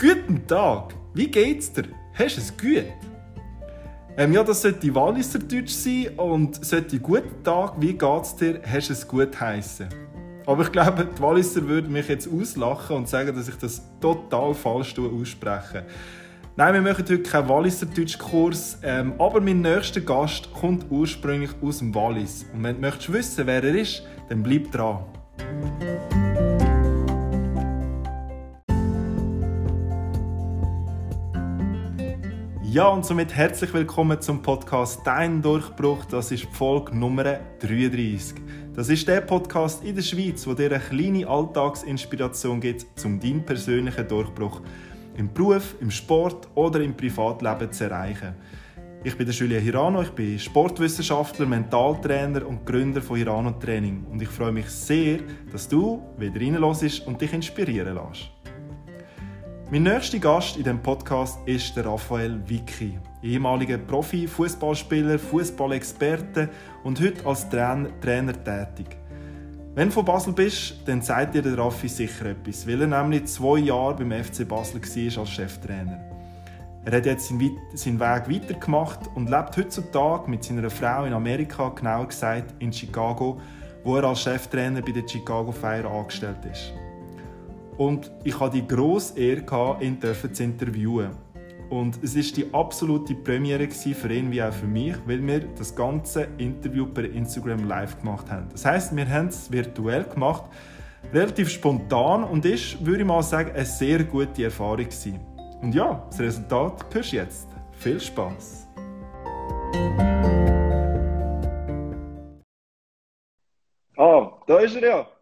Guten Tag, wie geht's dir? Hast du es gut? Ähm, ja, das sollte Walliser Deutsch sein und sollte Guten Tag, wie geht's dir? Hast du es gut heißen? Aber ich glaube, die Walliser würden mich jetzt auslachen und sagen, dass ich das total falsch ausspreche. Nein, wir machen heute keinen Walliser Deutschkurs, ähm, aber mein nächster Gast kommt ursprünglich aus dem Wallis. Und wenn du möchtest wissen, wer er ist, dann bleib dran. Ja, und somit herzlich willkommen zum Podcast Dein Durchbruch. Das ist Folge Nummer 33. Das ist der Podcast in der Schweiz, wo dir eine kleine Alltagsinspiration gibt, um deinen persönlichen Durchbruch im Beruf, im Sport oder im Privatleben zu erreichen. Ich bin der Julia Hirano, ich bin Sportwissenschaftler, Mentaltrainer und Gründer von Hirano Training und ich freue mich sehr, dass du wieder reinlässt und dich inspirieren lässt. Mein nächster Gast in diesem Podcast ist der Raphael Vicky, ehemaliger Profi-Fußballspieler, Fußballexperte und heute als Trainer, Trainer tätig. Wenn du von Basel bist, dann zeigt dir der Raffi sicher etwas, weil er nämlich zwei Jahre beim FC Basel war als Cheftrainer. Er hat jetzt seinen Weg weitergemacht und lebt heutzutage mit seiner Frau in Amerika, genauer gesagt in Chicago, wo er als Cheftrainer bei der Chicago Fire angestellt ist. Und ich hatte die grosse Ehre, ihn zu interviewen. Und es war die absolute Premiere für ihn wie auch für mich, weil wir das ganze Interview per Instagram live gemacht haben. Das heißt, wir haben es virtuell gemacht, relativ spontan und ist, würde ich mal sagen, eine sehr gute Erfahrung gewesen. Und ja, das Resultat hörst du jetzt. Viel Spaß! Ah, da ist er ja!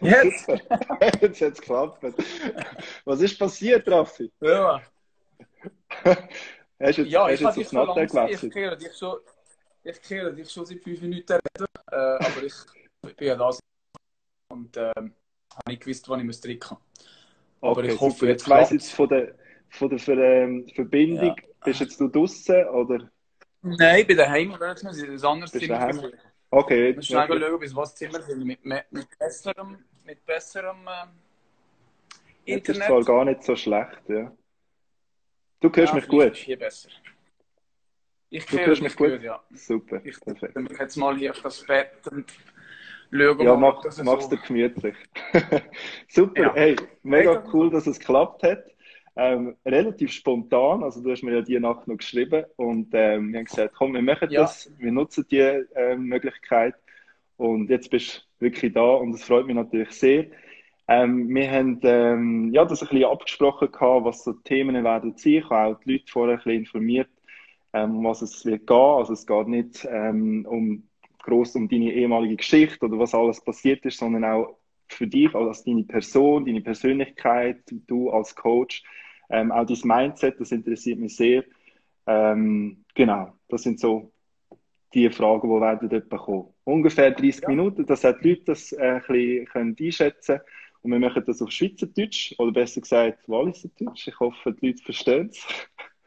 Jetzt! Jetzt hat es geklappt. Was ist passiert, Raffi? Ja. hast du jetzt, ja, hast ich jetzt aufs Matte gewechselt? Ich kehre dich schon, ich kehre dich schon seit fünf Minuten reden, äh, aber ich, ich bin ja da und ähm, habe nicht gewusst, wann ich muss drücken Aber okay, ich hoffe, super. jetzt weiss jetzt von der, von der Ver, ähm, Verbindung, ja. bist jetzt du draußen oder? Nein, ich bin daheim, oder? Muss ich ein anderes daheim? Okay. Ich muss schnell schauen, bis was Zimmer sind, mit, mit, besserem, mit besserem äh, Internet. Das ist zwar gar nicht so schlecht, ja. Du hörst ja, mich gut. Ist hier besser. Ich du hörst mich gut? gut? ja. Super, ich perfekt. Ich jetzt mal hier auf das Bett und schauen, ja, mach, mach's so. dir gemütlich. Super, ja. hey, mega cool, dass es geklappt hat. Ähm, relativ spontan, also du hast mir ja die Nacht noch geschrieben und ähm, wir haben gesagt, komm, wir machen Ja. das, wir nutzen die ähm, Möglichkeit und jetzt bist du wirklich da und das freut mich natürlich sehr. Ähm, wir haben ähm, ja, das ein bisschen abgesprochen, gehabt, was so die Themen werden sein. Ich habe auch die Leute vorher ein bisschen informiert, ähm, um was es wird gehen. Also es geht nicht ähm, um groß um deine ehemalige Geschichte oder was alles passiert ist, sondern auch für dich als deine Person, deine Persönlichkeit, du als Coach, ähm, auch dein Mindset, das interessiert mich sehr. Ähm, genau, das sind so die Fragen, die werden dort kommen. Ungefähr 30 Ja. Minuten, dass auch die Leute das äh, ein bisschen einschätzen können. Und wir machen das auf Schweizerdeutsch, oder besser gesagt Walliserdeutsch. Ich hoffe, die Leute verstehen es.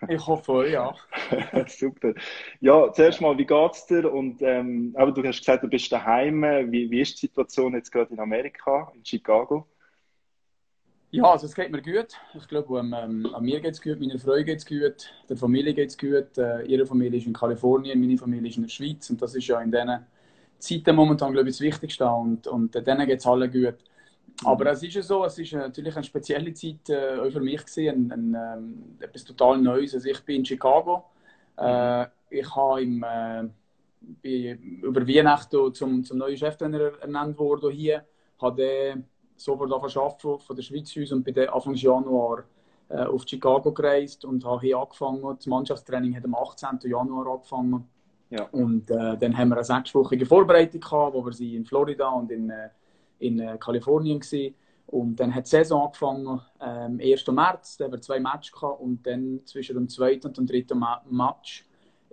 Ich hoffe, ja. Super. Ja, zuerst mal, wie geht's dir? Und, ähm, aber du hast gesagt, du bist daheim. Wie, wie ist die Situation jetzt gerade in Amerika, in Chicago? Ja, also es geht mir gut. Ich glaube, ähm, an mir geht es gut, meiner Frau geht es gut, der Familie geht es gut. Äh, ihre Familie ist in Kalifornien, meine Familie ist in der Schweiz. Und das ist ja in diesen Zeiten momentan, glaube ich, das Wichtigste. Und, und äh, denen geht es allen gut. Aber es ist ja so, es ist natürlich eine spezielle Zeit äh, auch für mich gewesen, ein, ein, ähm, etwas total Neues. Also ich bin in Chicago. Äh, ich habe im, äh, bin über Weihnachten zum, zum neuen Cheftrainer ernannt worden hier. Habe sofort angefangen von der Schweiz aus und bin dann Anfang Januar äh, auf Chicago gereist und habe hier angefangen. Das Mannschaftstraining hat am 18. Januar angefangen. Ja. Und äh, dann haben wir eine sechswöchige Vorbereitung gehabt, wo wir sie in Florida und in, äh, in äh, Kalifornien waren. Und dann hat die Saison angefangen, ähm, 1. März, da haben wir zwei Matches gehabt und dann zwischen dem zweiten und dem dritten Ma Match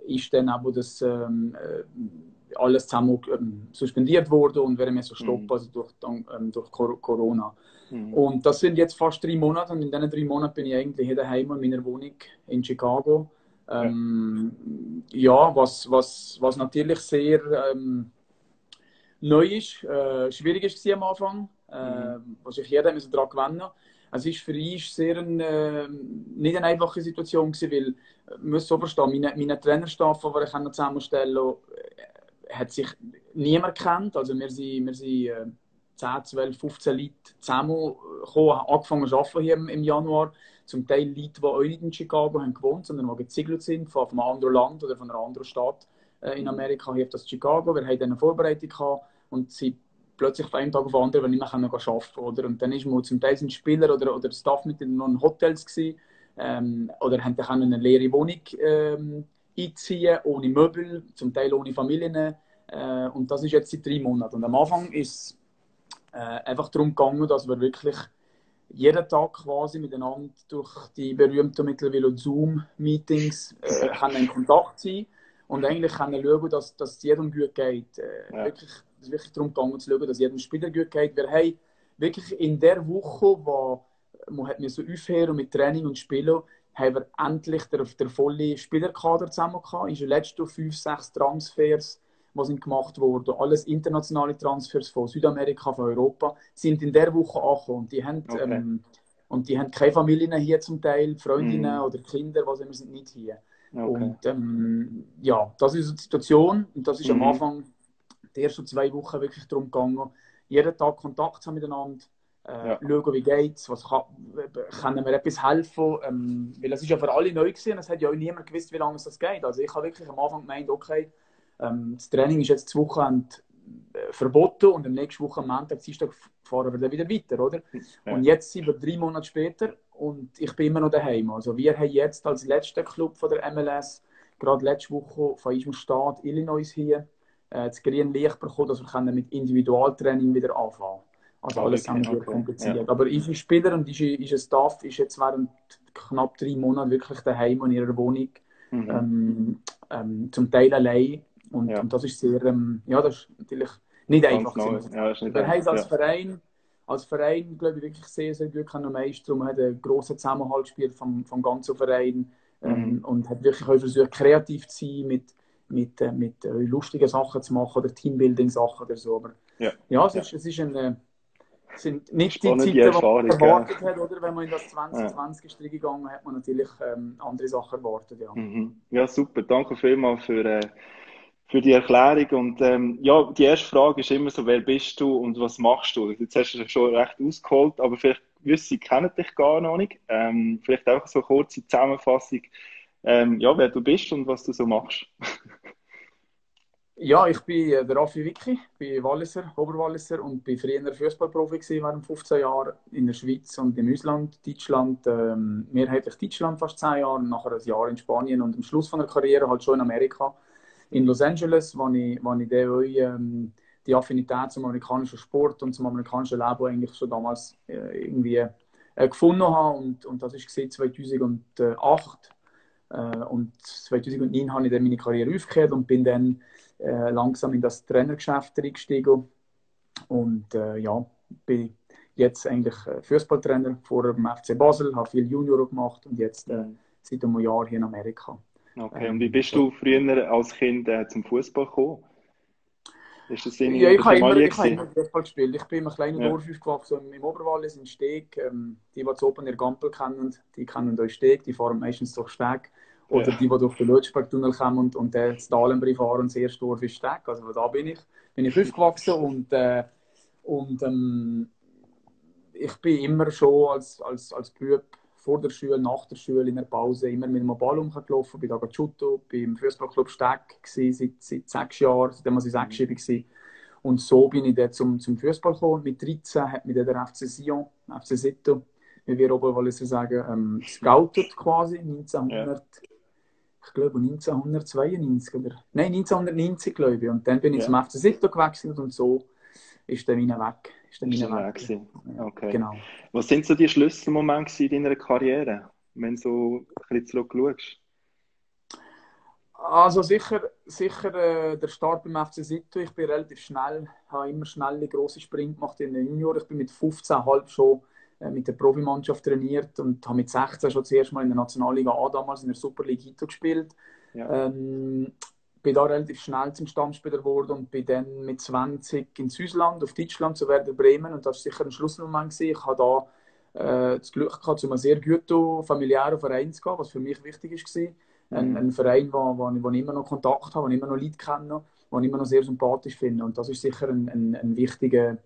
ist dann aber das ähm, äh, alles zusammen ähm, suspendiert worden und werden wir so stoppen, Mhm. also durch, ähm, durch Cor- Corona. Mhm. Und das sind jetzt fast drei Monate und in diesen drei Monaten bin ich eigentlich hier daheim in meiner Wohnung in Chicago. Ähm, ja, was, was, was natürlich sehr ähm, neu ist, äh, schwierig ist am Anfang, äh, was sich jeder müssen daran gewöhnen es ist für uns sehr eine, äh, nicht eine einfache Situation gewesen, weil, äh, man muss so verstehen, meine, meine Trainerstab, die ich zusammenstellen äh, hat sich niemand kennt. Also wir sind, wir sind äh, 10, 12, 15 Leute zusammengekommen, haben angefangen zu arbeiten hier im, im Januar. Zum Teil Leute, die auch nicht in Chicago haben gewohnt, sondern die gezügelt sind von einem anderen Land oder von einer anderen Stadt äh, in Amerika, hier auf das Chicago. Wir hatten eine Vorbereitung gehabt und sie plötzlich von einem Tag auf den anderen nicht mehr arbeiten. Oder? Und dann ist man zum Teil sind Spieler oder, oder Staffmitglieder noch in Hotels gewesen, ähm, oder haben dann eine leere Wohnung ähm, einziehen, ohne Möbel, zum Teil ohne Familien. Äh, und das ist jetzt seit drei Monaten. Und am Anfang ist es äh, einfach darum gegangen, dass wir wirklich jeden Tag quasi miteinander durch die berühmten mittlerweile Zoom-Meetings äh, in Kontakt sein und eigentlich können schauen, dass, dass es jedem gut geht. Äh, ja. wirklich, es ist wirklich darum gegangen, zu schauen, dass jedem Spieler gut geht. Wir haben wirklich in der Woche, wo man hat mir so aufhören mit Training und Spielen, haben wir endlich den, den vollen Spielerkader zusammen gehabt. In den letzten fünf, sechs Transfers, die sind gemacht wurden, alles internationale Transfers von Südamerika, von Europa, sind in der Woche angekommen. Und die haben, okay. ähm, und die haben keine Familien hier zum Teil, Freundinnen mm. oder Kinder, was immer, sind nicht hier. Okay. Und ähm, ja, das ist die Situation. Und das ist mhm. am Anfang die ersten zwei Wochen wirklich darum gegangen, jeden Tag Kontakt zu haben miteinander, äh, ja. schauen, wie geht's, was kann, können wir etwas helfen, ähm, weil es ist ja für alle neu gewesen, es hat ja auch niemand gewusst, wie lange es das geht. Also ich habe wirklich am Anfang gemeint, okay, ähm, das Training ist jetzt zwei Wochen äh, verboten und am nächsten Woche am Montag, Dienstag fahren wir dann wieder weiter, oder? Ja. Und jetzt sind wir drei Monate später und ich bin immer noch daheim. Also wir haben jetzt als letzter Club von der MLS gerade letzte Woche von unserem Staat Illinois hier äh, das grüne Licht bekommen, dass wir mit Individualtraining wieder anfangen Also alles okay, haben wir okay. kompliziert. Ja. Aber unsere Spieler und unser, unser Staff ist jetzt während knapp drei Monaten wirklich daheim in ihrer Wohnung. Mhm. Ähm, ähm, zum Teil allein. Und, ja. und das ist sehr, ähm, ja, das ist natürlich nicht Ganz einfach. Ja, wir haben als Verein als Verein, glaube ich, wirklich sehr, sehr gut können meistern. Man hat einen grossen Zusammenhalt gespielt vom, vom ganzen Verein ähm, mhm. und hat wirklich auch versucht, kreativ zu sein, mit, mit, äh, mit äh, lustigen Sachen zu machen oder Teambuilding-Sachen oder so. Aber ja, ja es, Ist, es ist ein, äh, sind nicht Spannende die Zeiten, die man erwartet ja. hat, oder? Wenn man in das 2020 ja. gegangen hat man natürlich ähm, andere Sachen erwartet. Ja. Mhm. ja, super. Danke vielmals für, äh, für die Erklärung. Und ähm, ja, die erste Frage ist immer so, wer bist du und was machst du? Jetzt hast du schon recht ausgeholt, aber vielleicht wissen kennen dich gar noch nicht. Ähm, vielleicht auch so eine kurze Zusammenfassung, ähm, ja, wer du bist und was du so machst. ja, ich bin äh, der Raffi Wicki, bin Walliser, Oberwalliser und bin früher Fußballprofi während 15 Jahren in der Schweiz und im Ausland, Deutschland, ähm, mehrheitlich Deutschland fast 10 Jahre, nachher ein Jahr in Spanien und am Schluss von der Karriere halt schon in Amerika in Los Angeles, wo ich, wo ich dann, ähm, die Affinität zum amerikanischen Sport und zum amerikanischen Leben eigentlich schon damals äh, irgendwie äh, gefunden habe. Und, und das war 2008. Äh, und 2009 habe ich dann meine Karriere aufgehört und bin dann äh, langsam in das Trainergeschäft eingestiegen. Und äh, ja, bin jetzt eigentlich äh, Fußballtrainer vor dem FC Basel, habe viel Junior gemacht und jetzt seit einem Jahr hier in Amerika. Okay, und wie bist du früher als Kind äh, zum Fußball gekommen? Ist das ja, ich habe immer, ich immer Fußball gespielt. Ich bin in einem kleinen ja. Dorf aufgewachsen, im Oberwallis in Steg. Ähm, die, die das oben in Gampel kennen, die kennen euch Steg, die fahren meistens durch Steg. Oder ja. die, die durch den Lötschbergtunnel kommen und, und das Dalenbrei fahren das erste Dorf ist Steg. Also da bin ich, bin ich aufgewachsen und, äh, und ähm, ich bin immer schon als, als, als Bub vor der Schule, nach der Schule, in der Pause immer mit dem Ball umgelaufen, bin da Judo, bin im Fußballclub Steg seit, seit sechs Jahren, seitdem ich sechsjährig war. Und so bin ich dann zum, zum Fußball gekommen. Mit 13 hat mich dann der FC Sion, FC Sito, wie wir Oberwalliser sagen, ähm, scoutet quasi, 1900, ja. ich glaube 1992 oder, nein, 1990 glaube ich. Und dann bin ich ja. zum FC Sito gewechselt und so ist der meine weg. Ist der meine weg. weg. Okay. Genau. Was sind so die Schlüsselmomente in deiner Karriere, wenn du so ein bisschen zurückschaust? Also sicher, sicher äh, der Start beim FC Sito. Ich bin relativ schnell, habe immer schnelle große Sprint gemacht in den Junior. Ich bin mit 15,5 schon äh, mit der Profimannschaft trainiert und habe mit 16 schon zuerst mal in der Nationalliga A damals in der Superliga Hito gespielt. Ja. Ähm, bin da relativ schnell zum Stammspieler geworden und bin dann mit 20 ins Ausland, auf Deutschland, zu Werder Bremen. Und das war sicher ein Schlussmoment. Gewesen. Ich habe da äh, das Glück gehabt, zu einem sehr guten familiären Verein zu gehen, was für mich wichtig war. Ein, ein Verein, wo, wo, wo ich immer noch Kontakt habe, wo ich immer noch Leute kenne, wo ich immer noch sehr sympathisch finde. Und das ist sicher ein, ein, ein wichtiger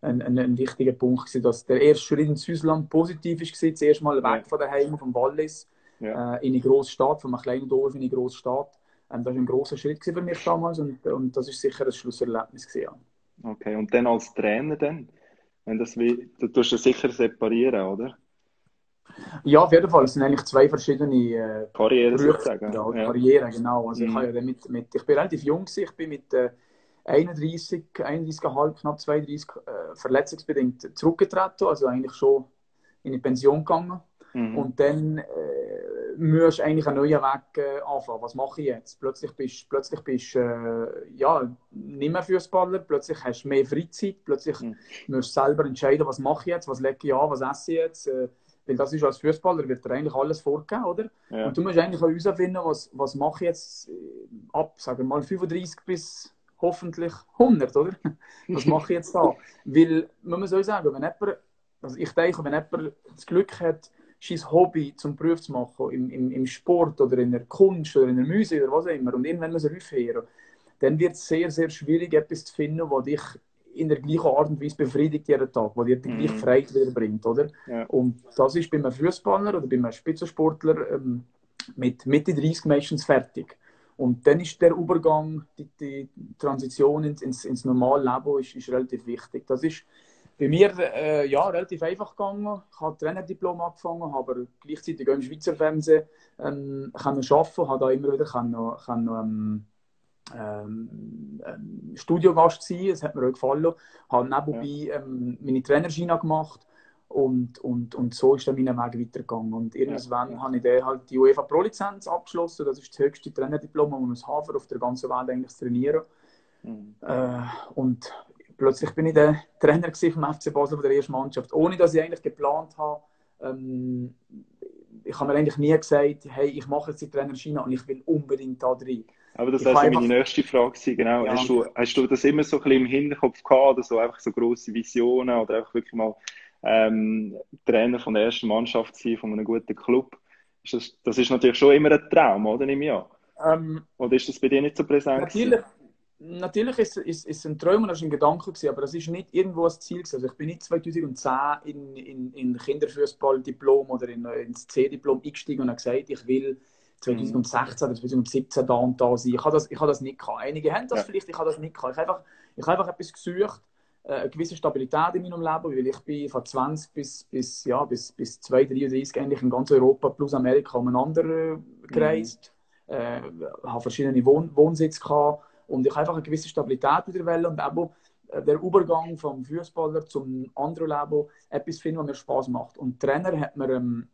ein, ein, wichtiger Punkt gewesen, dass der erste Schritt ins Ausland positiv war. Zuerst mal weg ja. von daheim, vom Wallis, ja. äh, in eine grosse Stadt, von einem kleinen Dorf in eine grosse Stadt. Ähm, das war ein großer Schritt für mich damals und, und das ist sicher ein Schlusserlebnis gewesen, ja. Okay, und dann als Trainer dann? Wenn das wie, du tust das sicher separieren, oder? Ja, auf jeden Fall. Es sind eigentlich zwei verschiedene äh, Karrieren sozusagen. Ja, Karrieren, genau. Also mhm. ich, ja mit, mit, ich bin relativ jung, ich bin mit äh, 31, 31,5, knapp 32 äh, verletzungsbedingt zurückgetreten, also eigentlich schon in die Pension gegangen. Mhm. Und dann äh, musst du eigentlich einen neuen Weg äh, anfangen. Was mache ich jetzt? Plötzlich bist plötzlich bist äh, ja, nicht mehr Fußballer, plötzlich hast du mehr Freizeit, plötzlich mhm. musst du selber entscheiden, was mache ich jetzt, was lege ich an, was esse ich jetzt. Äh, weil das ist als Fußballer wird dir eigentlich alles vorgegeben, oder? Ja. Und du musst eigentlich herausfinden, was, was mache ich jetzt äh, ab, sagen wir mal 35 bis hoffentlich 100, oder? Was mache ich jetzt da? Weil, man muss auch sagen, wenn jemand, also ich denke, wenn jemand das Glück hat, sein Hobby zum Beruf zu machen, im, im, im Sport oder in der Kunst oder in der Musik oder was auch immer, und irgendwann muss er aufhören, dann wird es sehr, sehr schwierig, etwas zu finden, was dich in der gleichen Art und Weise befriedigt jeden Tag, was dir die gleiche mhm. Freiheit wieder bringt, oder? Ja. Und das ist bei einem Fußballer oder bei einem Spitzensportler ähm, mit Mitte 30 meistens fertig. Und dann ist der Übergang, die, die Transition ins, ins, ins normale Leben ist, ist relativ wichtig. Das ist bei mir äh, ja, relativ einfach gegangen. Ich habe Trainerdiplom angefangen, habe aber gleichzeitig auch im Schweizer Fernsehen ähm, können arbeiten, habe da immer wieder können, können, ähm, ähm, Studiogast sein, das hat mir auch gefallen. Habe nebenbei ja. ähm, meine Trainerschiene gemacht und, und, und so ist dann mein Weg weitergegangen. Und irgendwann ja. habe ich dann halt die UEFA Pro-Lizenz abgeschlossen. Das ist das höchste Trainerdiplom, das man muss haben, auf der ganzen Welt eigentlich zu trainieren. Mhm. Äh, und plötzlich bin ich der Trainer vom FC Basel von der ersten Mannschaft, ohne dass ich eigentlich geplant habe. Ähm, ich habe mir eigentlich nie gesagt, hey, ich mache jetzt die Trainerschiene und ich will unbedingt da drin. Aber das war meine nächste Frage. Genau. Ja. Hast, du, hast du das immer so ein bisschen im Hinterkopf gehabt oder so einfach so grosse Visionen oder einfach wirklich mal ähm, Trainer von der ersten Mannschaft sein, von einem guten Club. Ist das, das ist natürlich schon immer ein Traum, oder? Nehme ich ähm, oder ist das bei dir nicht so präsent? Natürlich, natürlich ist, ist, ist ein Traum und das ist ein Gedanke gewesen, aber das ist nicht irgendwo ein Ziel gewesen. Also ich bin nicht 2010 in, in, in Kinderfußball-Diplom oder in, ins C-Diplom eingestiegen und habe gesagt, ich will 2016 oder 2017 da und da sein. Ich habe das, ich habe das nicht gehabt. Einige haben das ja. vielleicht, ich habe das nicht gehabt. Ich habe einfach, ich habe einfach etwas gesucht, äh, eine gewisse Stabilität in meinem Leben, weil ich bin von 20 bis, bis, ja, bis, bis 2, 33 eigentlich in ganz Europa plus Amerika umeinander äh, gereist, mhm. äh, habe verschiedene Wohn Wohnsitze gehabt und ich habe einfach eine gewisse Stabilität wieder wollen und eben äh, der Übergang vom Fußballer zum anderen Leben etwas finden, was mir Spaß macht. Und Trainer hat mir, ähm,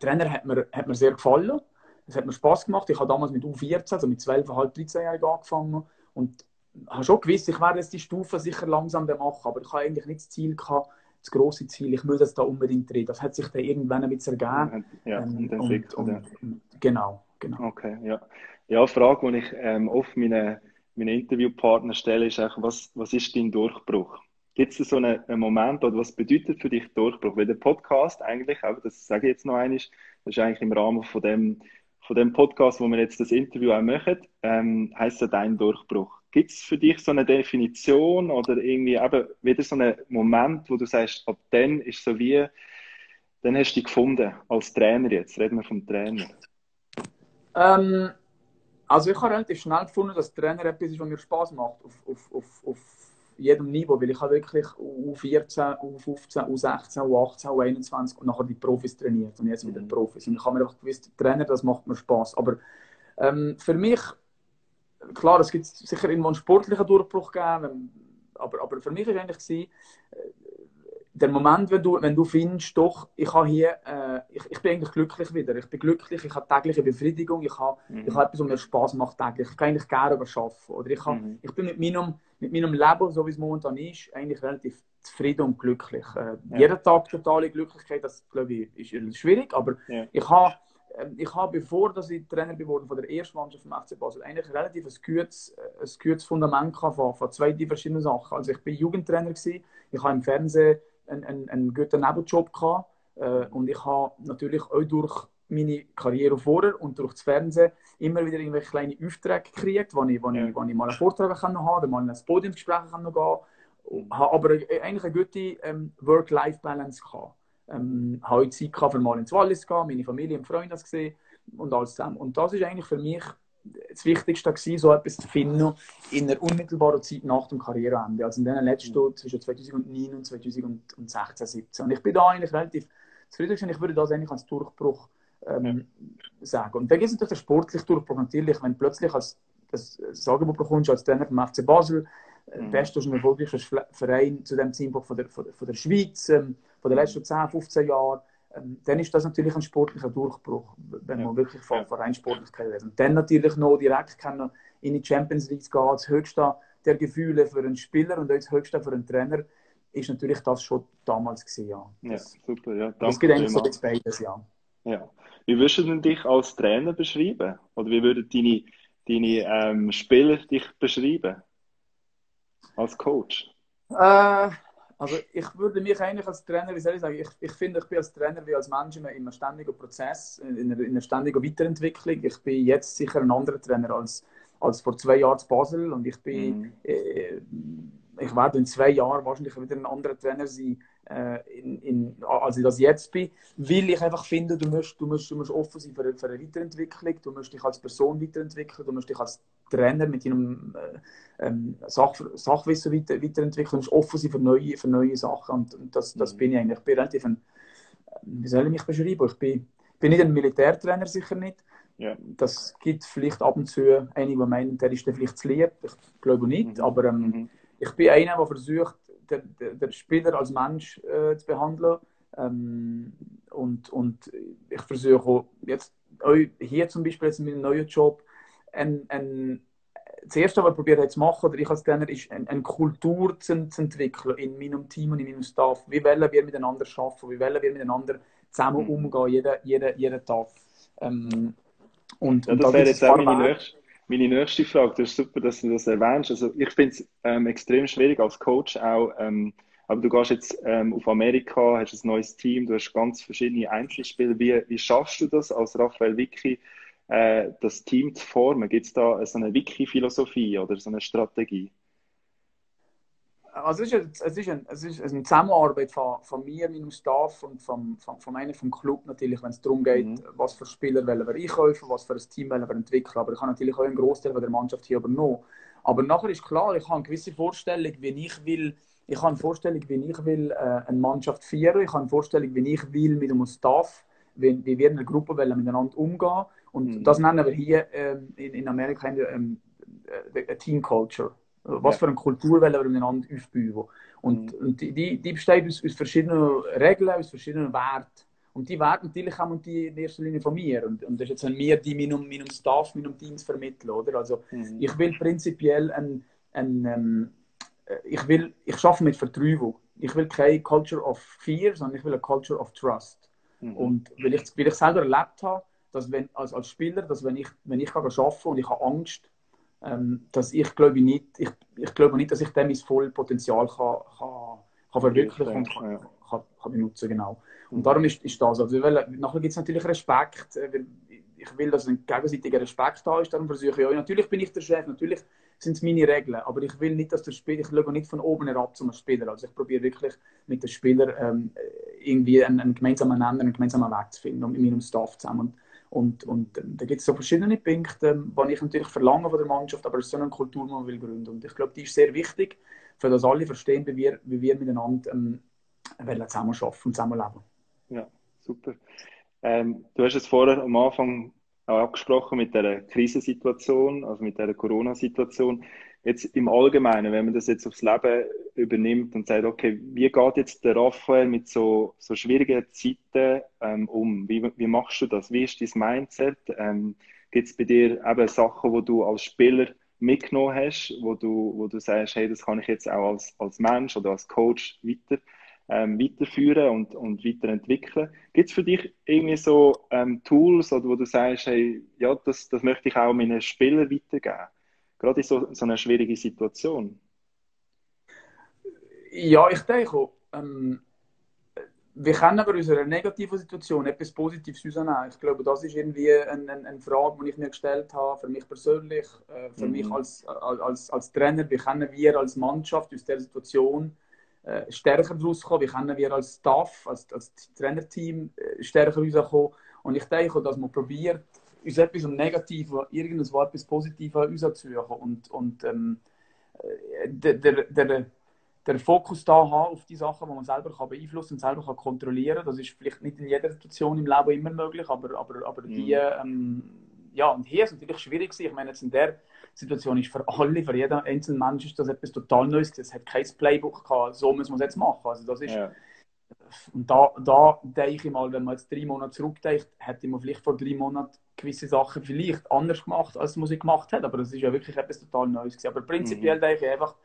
Trainer hat mir, hat mir sehr gefallen. Es hat mir Spaß gemacht. Ich habe damals mit U14, also mit 12,5, 13 Jahren angefangen und habe schon gewusst, ich werde jetzt die Stufe sicher langsam machen, aber ich habe eigentlich nicht das Ziel gehabt, das große Ziel, ich muss jetzt da unbedingt drehen. Das hat sich dann irgendwann ein bisschen ergeben. Ja, ähm, und, und, genau, genau. Okay, ja. Ja, eine Frage, die ich ähm, oft meinen, meinen Interviewpartner stelle, ist eigentlich, was, was ist dein Durchbruch? Gibt es so einen, einen, Moment oder was bedeutet für dich Durchbruch? Weil der Podcast eigentlich, aber das sage ich jetzt noch einmal, das ist eigentlich im Rahmen von dem, von dem Podcast, wo wir jetzt das Interview auch machen, ähm, heisst ja dein Durchbruch. Gibt es für dich so eine Definition oder irgendwie eben wieder so einen Moment, wo du sagst, ab dann ist so wie, dann hast du dich gefunden als Trainer jetzt, reden wir vom Trainer. Ähm, also ich habe relativ schnell gefunden, dass Trainer etwas ist, was mir Spaß macht auf, auf, auf, auf jedem Niveau, weil ich habe wirklich U14, U15, U16, U18, U21 und nachher die Profis trainiert und jetzt wieder mhm. Profis. Und ich habe mir einfach gewusst, Trainer, das macht mir Spaß. Aber ähm, für mich klar, es gibt sicher irgendwo einen sportlichen Durchbruch gegeben, aber, aber für mich war eigentlich äh, der Moment, wenn du, wenn du findest, doch, ich habe hier, äh, ich, ich bin eigentlich glücklich wieder. Ich bin glücklich, ich habe tägliche Befriedigung, ich habe, mhm. ich habe etwas, was mir Spaß macht täglich. Ich kann eigentlich gerne arbeiten. Oder ich, habe, mhm. ich bin mit meinem, mit meinem Leben, so wie es momentan ist, eigentlich relativ zufrieden und glücklich. Äh, ja. Jeden Tag totale Glücklichkeit, das glaube ich, ist schwierig, aber ja. ich habe ähm, ich habe, bevor dass ich Trainer geworden von der ersten Mannschaft vom FC Basel, eigentlich relativ ein gutes, äh, ein gutes Fundament von, von zwei verschiedenen Sachen. Also ich bin Jugendtrainer gewesen, ich habe im Fernsehen einen, einen, einen guten Nebenjob gehabt. Äh, und ich habe natürlich auch durch meine Karriere vorher und durch das Fernsehen immer wieder irgendwelche kleine Aufträge gekriegt, wo ich, wo ich, wo ich mal einen Vortrag kann haben oder mal in ein Podiumsgespräch kann gehen habe aber eigentlich eine gute ähm, Work-Life-Balance gehabt. Ähm, habe Zeit gehabt, für mal ins Wallis zu gehen, meine Familie und Freunde zu sehen und alles zusammen. Und das ist eigentlich für mich das Wichtigste gewesen, so etwas zu finden in einer unmittelbaren Zeit nach dem Karriereende. Also in den letzten mhm. zwischen 2009 und 2016, 2017. Und ich bin da eigentlich relativ zufrieden. Ich würde das eigentlich als Durchbruch ähm, ja. sagen. Und dann es natürlich den sportlichen Durchbruch. Natürlich, wenn du plötzlich als das Angebot bekommst als Trainer vom FC Basel, äh, mhm. bester und erfolgreichster Verein zu dem Zeitpunkt von der, von der, von der Schweiz, ähm, von den letzten 10, 15 Jahren, dann ist das natürlich ein sportlicher Durchbruch, wenn ja. man wirklich von, von rein Sportlichkeit redet. Und dann natürlich noch direkt kann in die Champions League gehen, das höchste der Gefühle für einen Spieler und auch das höchste für einen Trainer, ist natürlich das schon damals gesehen, ja. Das, ja, super, ja. Danke das geht eigentlich so jetzt beides, ja. Ja. Wie würdest du denn dich als Trainer beschreiben? Oder wie würden deine, deine ähm, Spieler dich beschreiben? Als Coach? Äh, also ich würde mich eigentlich als Trainer, wie soll ich sagen, ich, ich finde, ich bin als Trainer wie als Mensch immer in einem ständigen Prozess, in einer, in einer ständigen Weiterentwicklung. Ich bin jetzt sicher ein anderer Trainer als, als vor zwei Jahren zu Basel und ich bin, mhm. äh, ich werde in zwei Jahren wahrscheinlich wieder ein anderer Trainer sein, in, in, als ich das jetzt bin, weil ich einfach finde, du musst, du musst, du musst offen sein für, für eine Weiterentwicklung, du musst dich als Person weiterentwickeln, du musst dich als Trainer mit deinem äh, ähm, Sach, Sachwissen weiter, weiterentwickeln, du musst offen sein für neue, für neue Sachen und, und das, das mhm. bin ich eigentlich. Ich bin relativ ein, wie soll ich mich beschreiben? Ich bin, bin nicht ein Militärtrainer, sicher nicht. Ja. Das gibt vielleicht ab und zu einige, die meinen, der ist vielleicht zu lieb. Ich glaube nicht, mhm. aber ähm, mhm. ich bin einer, der versucht, der, der Spieler als Mensch äh, zu behandeln. Ähm, und, und ich versuche jetzt hier zum Beispiel jetzt in meinem neuen Job ein, ein, das Erste, was ich probiere zu machen, oder ich als Trainer, ist eine, eine Kultur zu, zu, entwickeln in meinem Team und in meinem Staff. Wie wollen wir miteinander arbeiten? Wie wollen wir miteinander zusammen mhm. umgehen, jeden, jeden, jeden Tag? Ähm, und, ja, das wäre jetzt auch meine nächste, meine nächste Frage, das ist super, dass du das erwähnst. Also ich finde es ähm, extrem schwierig als Coach auch, ähm, aber du gehst jetzt ähm, auf Amerika, hast ein neues Team, du hast ganz verschiedene Einzelspiele. Wie, wie schaffst du das als Raphael Vicky, äh, das Team zu formen? Gibt es da so eine Wiki-Philosophie oder so eine Strategie? Also es ist, es ist, ein, es ist eine Zusammenarbeit von, von mir, meinem Staff und vom, von, von einem vom Club natürlich, wenn es darum geht, mhm. was für Spieler wollen wir einkaufen, was für ein Team wollen wir entwickeln. Aber ich habe natürlich auch einen Großteil der Mannschaft hier übernommen. Aber nachher ist klar, ich habe eine gewisse Vorstellung, wie ich will, ich habe eine Vorstellung, wie ich will äh, eine Mannschaft führen. Ich habe eine Vorstellung, wie ich will mit dem Staff, wie, wie wir in einer Gruppe wollen miteinander umgehen. Und mhm. das nennen wir hier ähm, in, in Amerika ähm, äh, Team Culture. Was für eine Kultur wollen wir miteinander aufbauen? Und, mhm. und die, die, besteht aus, aus, verschiedenen Regeln, aus verschiedenen Werten. Und die Werte natürlich kommen die in erster Linie von mir. Und, und das ist jetzt an mir, die meinem, meinem Staff, meinem Team vermitteln. Oder? Also, mhm. Ich will prinzipiell ein, ein ähm, ich will, ich schaffe mit Vertrauen. Ich will keine Culture of Fear, sondern ich will eine Culture of Trust. Mhm. Und weil ich, weil ich selber erlebt habe, dass wenn, als, als Spieler, dass wenn ich, wenn ich arbeiten kann und ich habe Angst, ähm, dass ich glaube nicht, ich, ich glaube nicht, dass ich dem mein volles Potenzial kann, kann, kann verwirklichen und kann, ja. kann, kann, benutzen genau. Und mhm. darum ist, ist das. Also, weil, nachher gibt es natürlich Respekt. Äh, ich will, dass ein gegenseitiger Respekt da ist. Darum versuche ich auch. Natürlich bin ich der Chef. Natürlich sind es meine Regeln. Aber ich will nicht, dass der Spieler, ich schaue nicht von oben herab zum Spieler. Also ich probiere wirklich mit dem Spieler ähm, irgendwie einen, einen gemeinsamen Nenner, einen gemeinsamen Weg zu finden und mit meinem Staff zusammen. Und und, und ähm, da gibt es so verschiedene Punkte, ähm, die ich natürlich verlange von der Mannschaft, aber es ist so eine Kultur, die man will gründen. Und ich glaube, die ist sehr wichtig, für das alle verstehen, wie wir, wie wir miteinander ähm, zusammen arbeiten und zusammenleben. Ja, super. Ähm, du hast es vorher am Anfang auch abgesprochen mit der Krisensituation, also mit der Corona-Situation. Jetzt im Allgemeinen, wenn man das jetzt aufs Leben übernimmt und sagt, okay, wie geht jetzt der Raphael mit so, so schwierigen Zeiten ähm, um? Wie, wie machst du das? Wie ist dein Mindset? Ähm, Gibt es bei dir eben Sachen, wo du als Spieler mitgenommen hast, wo du, wo du sagst, hey, das kann ich jetzt auch als, als Mensch oder als Coach weiter, ähm, weiterführen und, und weiterentwickeln. Gibt es für dich irgendwie so ähm, Tools, oder wo du sagst, hey, ja, das, das möchte ich auch meinen Spielern weitergeben? Gerade in so, so einer schwierigen Situation. Ja, ich denke, ähm, wir können aber aus einer negativen Situation etwas Positives herausnehmen. Ich glaube, das ist irgendwie eine, eine, eine Frage, die ich mir gestellt habe, für mich persönlich, äh, für mhm. mich als, als, als Trainer. Wie können wir als Mannschaft aus dieser Situation äh, stärker daraus kommen? Wie können wir als Staff, als, als Trainerteam äh, stärker rauskommen? Und ich denke, dass man probiert, uns etwas am Negativen, irgendwas etwas Positives rauszusuchen. Und, und ähm, äh, der, der, der Fokus da haben auf die Sachen, die man selber kann beeinflussen und selber kann kontrollieren kann. Das ist vielleicht nicht in jeder Situation im Leben immer möglich, aber, aber, aber mhm. die, ähm, ja, und hier ist es natürlich schwierig Ich meine, jetzt in der Situation ist für alle, für jeden einzelnen Menschen ist das etwas total Neues. Es hat kein Playbook gehabt, so muss man es jetzt machen. Also das ist, ja. Und da, da denke ich mal, wenn man jetzt drei Monate zurückdenkt, hätte man vielleicht vor drei Monaten gewisse Sachen vielleicht anders gemacht, als man sie gemacht hat. Aber das ist ja wirklich etwas total Neues. Gewesen. Aber prinzipiell mhm. denke ich einfach,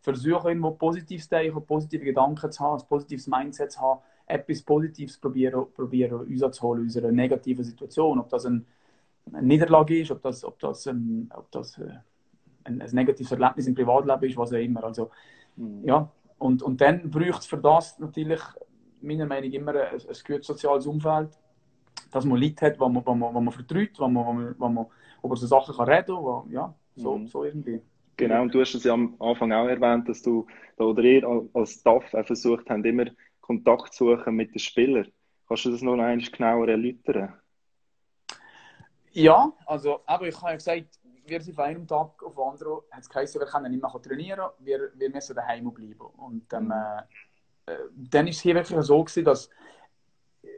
versuchen, irgendwo Positives zu denken, positive Gedanken zu haben, ein positives Mindset zu haben, etwas Positives probieren, probieren uns zu holen aus einer negativen Situation. Ob das eine Niederlage ist, ob das, ob das, ein, ob das äh, ein, ein negatives Erlebnis im Privatleben ist, was auch immer. Also, mhm. ja. Und, und dann braucht es für das natürlich, meiner Meinung nach, immer ein, ein gutes soziales Umfeld, dass man Leute hat, wo man, wo man, wo man vertraut, wo man, wo man, wo man über so Sachen kann reden kann. Ja, so, mhm. so irgendwie. Genau, und du hast es ja am Anfang auch erwähnt, dass du oder ihr als Staff auch versucht habt, immer Kontakt zu suchen mit den Spielern. Kannst du das noch einmal genauer erläutern? Ja, also aber ich habe ja gesagt, wir sind von einem Tag auf den anderen, hat es geheißen, wir können nicht mehr trainieren, wir, wir müssen daheim bleiben. Und ähm, mhm. äh, äh, dann ist es hier wirklich so gewesen, dass äh,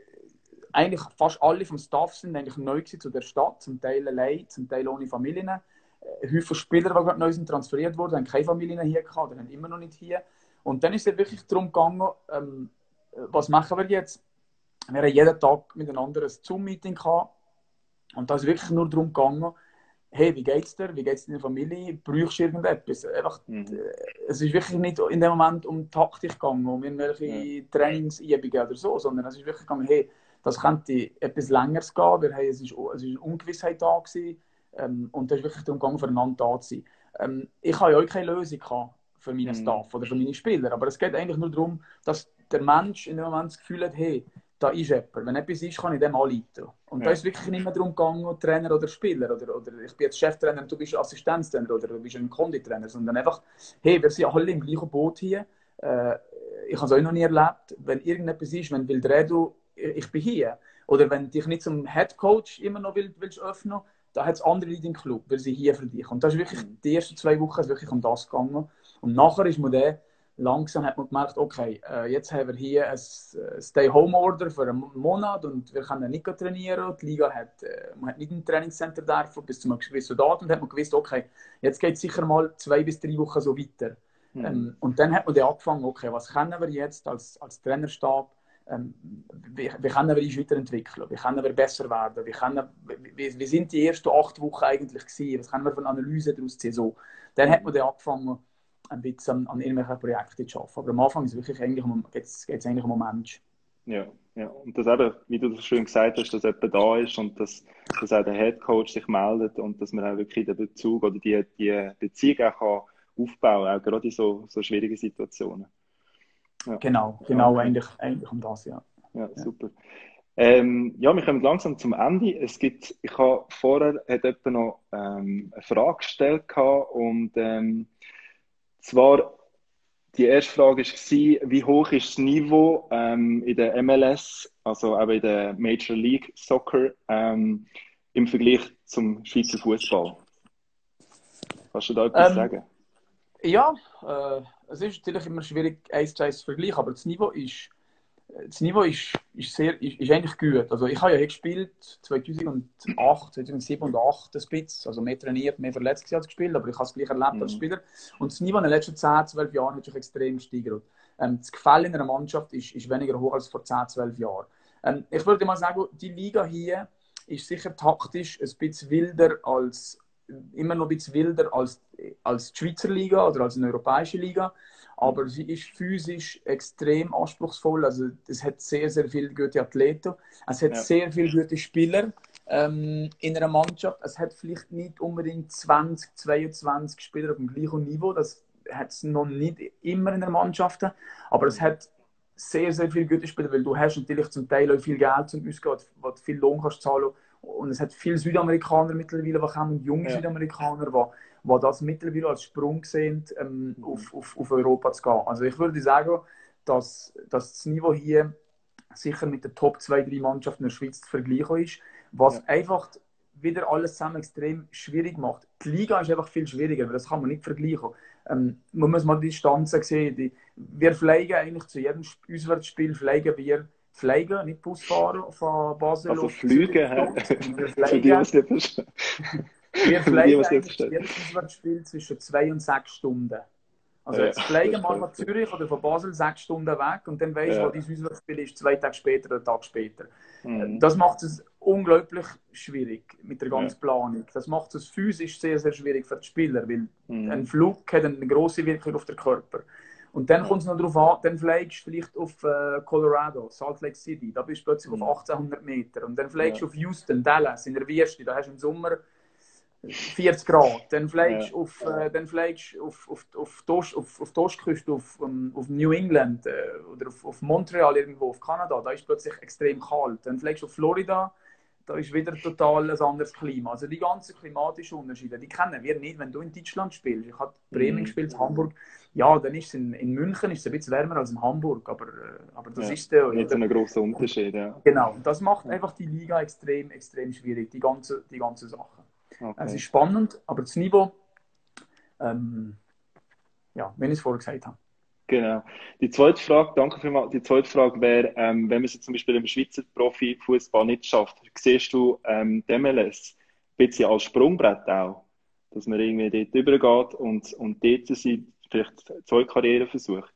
eigentlich fast alle vom Staff sind eigentlich neu zu der Stadt, zum Teil allein, zum Teil ohne Familien. Haufen Spieler, die gerade neu sind, transferiert wurden, haben keine Familien hier gehabt, oder haben immer noch nicht hier. Und dann ist es wirklich darum gegangen, ähm, was machen wir jetzt? Wir haben jeden Tag miteinander ein Zoom-Meeting gehabt. Und da ist wirklich nur darum gegangen, hey, wie geht's dir? Wie geht's deiner Familie? Brauchst du irgendetwas? Einfach, mhm. Äh, es ist wirklich nicht in dem Moment um Taktik gegangen, um irgendwelche mhm. Trainingsübungen oder so, sondern es ist wirklich gegangen, hey, das könnte etwas länger gehen, weil hey, es, ist, es ist Ungewissheit da gewesen. Ähm, und da ist wirklich darum gegangen, füreinander da zu sein. Ähm, ich habe ja auch keine Lösung für meinen mhm. Staff oder für meine Spieler, aber es geht eigentlich nur darum, dass der Mensch in dem Moment das Gefühl hat, hey, da ist jemand. Wenn etwas ist, kann ich dem anleiten. Und ja. da ist wirklich nicht mehr darum gegangen, Trainer oder Spieler oder, oder ich bin jetzt Cheftrainer und du bist Assistenztrainer oder du bist ein Konditrainer, sondern einfach, hey, wir sind alle im gleichen Boot hier. Äh, ich habe es auch noch nie erlebt. Wenn irgendetwas ist, wenn Wildredo, ich bin hier. Oder wenn dich nicht zum Head Coach immer noch willst, willst öffnen, da hat es andere Leute im Club, weil sie hier für dich. Und das ist wirklich, mhm. die ersten zwei Wochen ist wirklich um das gegangen. Und nachher ist man dann, langsam hat man gemerkt, okay, äh, jetzt haben wir hier ein äh, Stay-Home-Order für einen Monat und wir können nicht trainieren. Die Liga hat, äh, man hat nicht ein Trainingscenter dürfen bis zu einem gewissen Datum und hat man gewusst, okay, jetzt geht es sicher mal zwei bis drei Wochen so weiter. Mhm. Und dann hat man dann angefangen, okay, was können wir jetzt als, als Trainerstab ähm, wie, wie können wir uns weiterentwickeln? Wie können wir besser werden? Wie, können, wie, wie sind die ersten acht Wochen eigentlich gewesen? Was können wir von Analyse daraus ziehen? So, dann hat man dann angefangen, ein bisschen an, an irgendwelchen Projekten zu arbeiten. Aber am Anfang geht es eigentlich um, geht's, geht's eigentlich um Mensch. Ja, ja, und das eben, wie du das schön gesagt hast, dass jemand da ist und dass, dass auch der Head Coach sich meldet und dass man auch wirklich den Bezug oder die, die Beziehung auch kann aufbauen kann, auch gerade in so, so schwierigen Situationen. Ja. Genau, genau ja. eigentlich, eigentlich um das, ja. Ja, super. Ähm, ja, wir kommen langsam zum Ende. Es gibt, ich habe vorher hat jemand noch ähm, eine Frage gestellt und ähm, zwar die erste Frage war, wie hoch ist das Niveau ähm, in der MLS, also auch in der Major League Soccer, ähm, im Vergleich zum Schweizer Fußball? Kannst du da etwas ähm, sagen? Ja, äh, es ist natürlich immer schwierig, eins zu eins zu vergleichen, aber das Niveau ist, das Niveau ist, ist, sehr, ist, ist eigentlich gut. Also ich habe ja hier gespielt 2008, 2007 und 2008 ein bisschen, also mehr trainiert, mehr verletzt als gespielt, aber ich habe es gleich erlebt mhm. als Spieler. Und das Niveau in den letzten 10, 12 Jahren hat sich extrem gesteigert. Ähm, das Gefälle in einer Mannschaft ist, ist weniger hoch als vor 10, 12 Jahren. Ähm, ich würde mal sagen, die Liga hier ist sicher taktisch ein bisschen wilder als, immer noch ein bisschen wilder als, als die Schweizer Liga oder als eine europäische Liga. Aber sie ist physisch extrem anspruchsvoll. Also es hat sehr, sehr viele gute Athleten. Es hat ja. sehr viele gute Spieler ähm, in einer Mannschaft. Es hat vielleicht nicht unbedingt 20, 22 Spieler auf dem gleichen Niveau. Das hat es noch nicht immer in der Mannschaft. Aber es hat sehr, sehr viele gute Spieler, weil du hast natürlich zum Teil auch viel Geld zum Ausgehen, du viel Lohn kannst zahlen und es hat viele Südamerikaner mittlerweile, die kommen, junge ja. Südamerikaner, die, die das mittlerweile als Sprung sehen, ähm, mhm. auf, auf, auf Europa zu gehen. Also ich würde sagen, dass, dass das Niveau hier sicher mit den Top 2, 3 Mannschaften der Schweiz zu vergleichen ist, was ja. einfach wieder alles zusammen extrem schwierig macht. Die Liga ist einfach viel schwieriger, weil das kann man nicht vergleichen. Ähm, man muss mal die Distanzen sehen. Die, wir fliegen eigentlich zu jedem Auswärtsspiel fliegen wir fliegen, nicht Busfahren von Basel also fliegen, wir fliegen. wir fliegen eigentlich jedes Auswärtsspiel zwischen zwei und sechs Stunden. Also jetzt fliegen mal nach Zürich oder von Basel sechs Stunden weg und dann weißt du, ja. wo dein Auswärtsspiel ist, zwei Tage später oder einen Tag später. Mhm. Das macht es unglaublich schwierig mit der ganzen ja. Planung. Das macht es physisch sehr, sehr schwierig für die Spieler, weil mhm. ein Flug hat eine große Wirkung auf den Körper. Und dann kommt es noch darauf an, dann fliegst du vielleicht auf äh, Colorado, Salt Lake City, da bist du plötzlich mhm. auf 1800 Meter. Und dann fliegst du ja. auf Houston, Dallas, in der Wüste, da hast du im Sommer 40 Grad. Dann fliegst du ja. auf, äh, dann fliegst auf, auf, auf, die Ost, auf, auf die Ostküste, auf, um, auf New England äh, oder auf, auf Montreal irgendwo, auf Kanada, da ist plötzlich extrem kalt. Dann fliegst du auf Florida, da ist wieder total ein anderes Klima. Also die ganzen klimatischen Unterschiede, die kennen wir nicht, wenn du in Deutschland spielst. Ich habe Bremen mm. gespielt, Hamburg. Ja, dann ist es in, in München ist es ein bisschen wärmer als in Hamburg, aber, äh, aber das ja, ist der. Nicht so ein großer Unterschied, ja. Genau, das macht einfach die Liga extrem, extrem schwierig, die ganze, die ganze Sache. Okay. Es ist spannend, aber das Niveau, ähm, ja, wenn ich es vorher gesagt habe. Genau. Die zweite Frage, danke vielmals. Die zweite Frage wäre, ähm, wenn man es zum Beispiel im Schweizer Profifußball nicht schafft, siehst du ähm, die MLS ein bisschen als Sprungbrett auch? Dass man irgendwie dort übergeht und, und dort vielleicht zwei Karrieren versucht?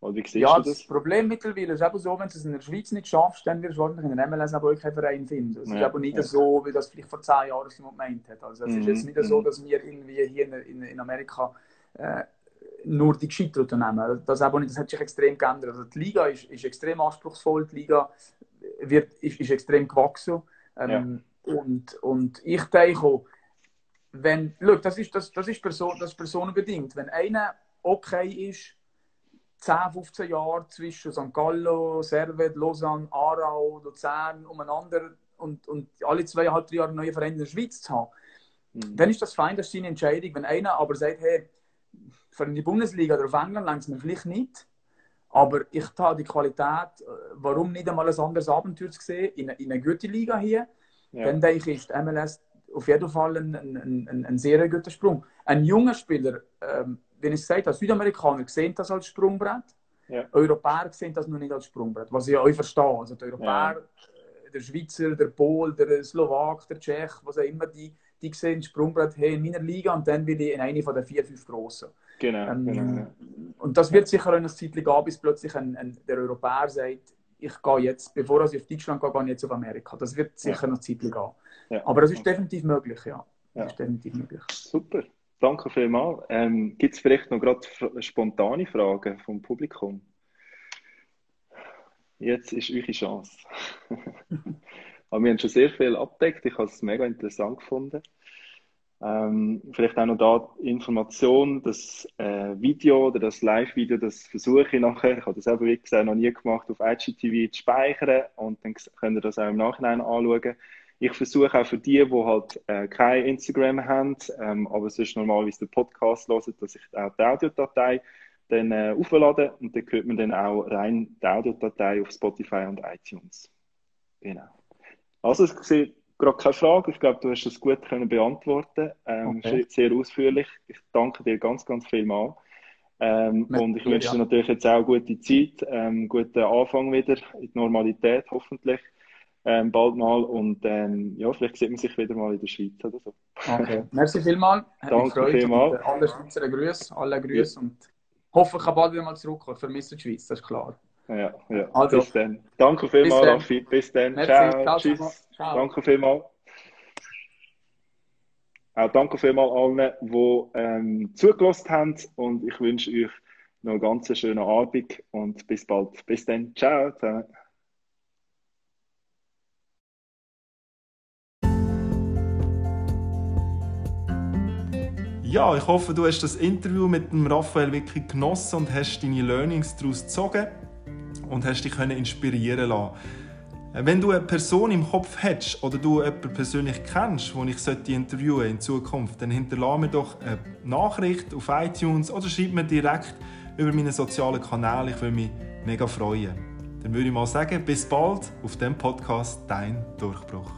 Oder wie siehst ja, du das? das Problem mittlerweile ist eben so, wenn du es in der Schweiz nicht schaffst, dann wirst du wahrscheinlich in der MLS aber auch keinen Verein finden. Es ja, ist aber nicht ja. so, wie das vielleicht vor zehn Jahren jemand gemeint hat. Also es mhm. ist jetzt nicht so, mhm. dass wir irgendwie hier in, in, in Amerika äh, nur die Gescheiterten nehmen. Das, aber nicht, das hat sich extrem geändert. Also die Liga ist, ist extrem anspruchsvoll, die Liga wird, ist, ist extrem gewachsen. Ähm, ja. und, und ich denke wenn, look, das ist, das, das, ist Person, das ist personenbedingt. Wenn einer okay ist, 10, 15 Jahre zwischen St. Gallo, Servet, Lausanne, Aarau, Luzern umeinander und, und alle zweieinhalb, drei Jahre neue Vereine in der Schweiz zu haben, mhm. dann ist das fein, das ist seine Entscheidung. Wenn einer aber sagt, hey, für die Bundesliga oder auf England längt es mir vielleicht nicht. Aber ich habe die Qualität, äh, warum nicht einmal ein anderes Abenteuer zu sehen, in, in einer guten Liga hier, ja. dann denke ich, ist die MLS auf jeden Fall ein, ein, ein, ein sehr guter Sprung. Ein junger Spieler, ähm, wenn ich sage, Südamerikaner sehen das als Sprungbrett, ja. Europäer sehen das noch nicht als Sprungbrett, was ich auch verstehe. Also die Europäer, ja. Äh, der Schweizer, der Pol, der Slowak, der Tschech, was auch immer, die, die sehen Sprungbrett hey, in meiner Liga und dann will ich in eine von den vier, fünf Grossen. Genau, ähm, genau. Und das wird sicher eine Zeit gehen, bis plötzlich ein, ein, der Europäer sagt, ich gehe jetzt, bevor ich auf Deutschland gehe, gehe ich jetzt auf Amerika. Das wird sicher ja. noch Zeit gehen. Ja. Aber das ist definitiv möglich, ja. Das ist definitiv möglich. Super. Danke vielmals. Ähm, Gibt es vielleicht noch gerade spontane Fragen vom Publikum? Jetzt ist eure Chance. Aber wir haben schon sehr viel abdeckt. Ich habe es mega interessant gefunden. Ähm, vielleicht auch noch da Information, das äh, Video oder das Live-Video, das versuche ich nachher, ich habe das eben wie gesagt noch nie gemacht, auf IGTV zu speichern und dann könnt ihr das auch im Nachhinein anschauen. Ich versuche auch für die, die halt äh, kein Instagram haben, ähm, aber sonst normalerweise den Podcast hören, dass ich auch die Audiodatei dann äh, auflade und dann hört man dann auch rein die Audiodatei auf Spotify und iTunes. Genau. Also es sehe gerade keine Frage. Ich glaube, du hast das gut können beantworten. Ähm, okay. Sehr ausführlich. Ich danke dir ganz, ganz viel mal. Ähm, und ich wünsche dir natürlich jetzt auch gute Zeit, ähm, guten Anfang wieder in die Normalität hoffentlich ähm, bald mal und ähm, ja, vielleicht sieht man sich wieder mal in der Schweiz oder so. Okay, merci vielmals. Danke vielmals. Alle Schweizer Grüße, alle Grüße ja. und hoffe, ich kann bald wieder mal zurückkommen. Vermisse die Schweiz, das ist klar. Ja, ja. Also, bis dann. Danke vielmals, Raffi. Bis dann. Ciao. Ciao. Tschüss. Ciao. Danke vielmals. Auch danke vielmals allen, die ähm, zugelassen haben und ich wünsche euch noch einen ganz schönen Abend und bis bald. Bis dann. Ciao. Zusammen. Ja, ich hoffe, du hast das Interview mit dem Raphael wirklich genossen und hast deine Learnings daraus gezogen. Und hast dich inspirieren lassen. Wenn du eine Person im Kopf hättest oder du jemanden persönlich kennst, den ich interviewen in Zukunft, dann hinterlasse mir doch eine Nachricht auf iTunes oder schreib mir direkt über meine sozialen Kanäle. Ich würde mich mega freuen. Dann würde ich mal sagen, bis bald auf dem Podcast Dein Durchbruch.